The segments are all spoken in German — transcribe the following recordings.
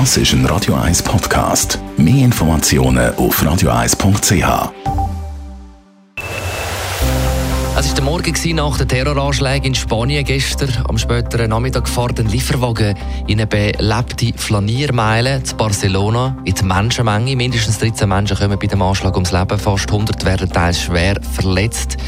Das ist ein Radio 1 Podcast. Mehr Informationen auf radio1.ch. Es war der Morgen nach den Terroranschlägen in Spanien gestern. Am späteren Nachmittag fährt ein Lieferwagen in eine belebte Flaniermeile zu Barcelona in die Menschenmenge. Mindestens 13 Menschen kommen bei dem Anschlag ums Leben. Fast 100 werden teils schwer verletzt.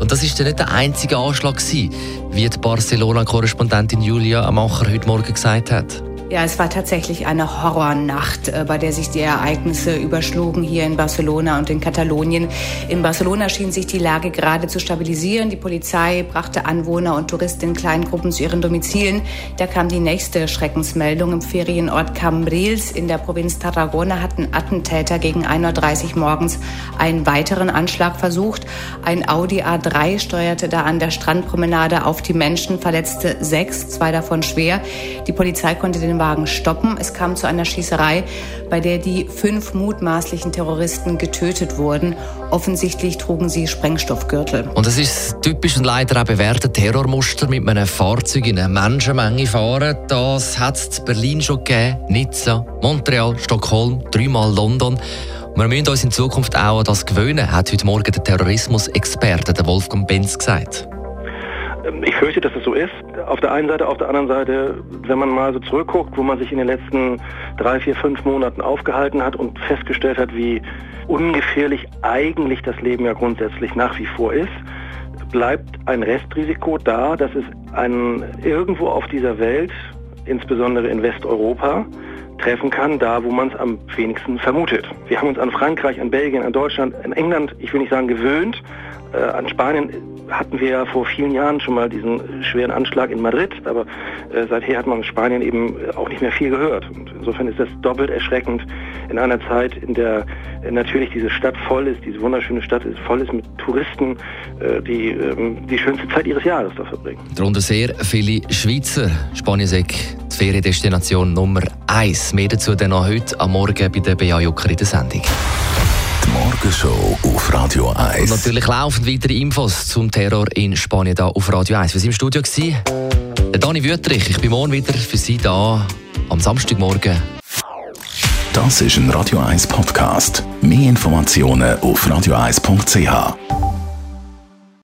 Und das ist ja nicht der einzige Anschlag wie die Barcelona-Korrespondentin Julia Amacher heute Morgen gesagt hat. Ja, es war tatsächlich eine Horrornacht, äh, bei der sich die Ereignisse überschlugen hier in Barcelona und in Katalonien. In Barcelona schien sich die Lage gerade zu stabilisieren. Die Polizei brachte Anwohner und Touristen in kleinen Gruppen zu ihren Domizilen. Da kam die nächste Schreckensmeldung. Im Ferienort Cambrils in der Provinz Tarragona hatten Attentäter gegen 1.30 Uhr morgens einen weiteren Anschlag versucht. Ein Audi A3 steuerte da an der Strandpromenade auf die Menschen, verletzte sechs, zwei davon schwer. Die Polizei konnte den Wagen stoppen. Es kam zu einer Schießerei, bei der die fünf mutmaßlichen Terroristen getötet wurden. Offensichtlich trugen sie Sprengstoffgürtel. Und es ist typisch und leider auch bewährte Terrormuster mit einem Fahrzeug in einer Menschenmenge fahren. Das hat es in Berlin schon gegeben, Nizza, Montreal, Stockholm, dreimal London. Wir müssen uns in Zukunft auch an das gewöhnen, hat heute Morgen der Terrorismus-Experte Wolfgang Benz gesagt. Ähm, ich fürchte, dass es so ist. Auf der einen Seite, auf der anderen Seite, wenn man mal so zurückguckt, wo man sich in den letzten drei, vier, fünf Monaten aufgehalten hat und festgestellt hat, wie ungefährlich eigentlich das Leben ja grundsätzlich nach wie vor ist, bleibt ein Restrisiko da, dass es einen irgendwo auf dieser Welt, insbesondere in Westeuropa, treffen kann, da wo man es am wenigsten vermutet. Wir haben uns an Frankreich, an Belgien, an Deutschland, an England, ich will nicht sagen gewöhnt, äh, an Spanien hatten wir ja vor vielen Jahren schon mal diesen schweren Anschlag in Madrid, aber äh, seither hat man in Spanien eben auch nicht mehr viel gehört. Und insofern ist das doppelt erschreckend in einer Zeit, in der äh, natürlich diese Stadt voll ist, diese wunderschöne Stadt ist voll ist mit Touristen, äh, die ähm, die schönste Zeit ihres Jahres da verbringen. Darunter sehr viele Schweizer. Spanien die Feriendestination Nummer eins. Mehr dazu dann noch heute am Morgen bei der BA Jucker in der Sendung. Morgenshow auf Radio 1. Und natürlich laufen weitere Infos zum Terror in Spanien da auf Radio 1. Wir waren im Studio. Gewesen. Der Dani Wüttrich, ich bin morgen wieder für Sie da am Samstagmorgen. Das ist ein Radio 1 Podcast. Mehr Informationen auf radio1.ch.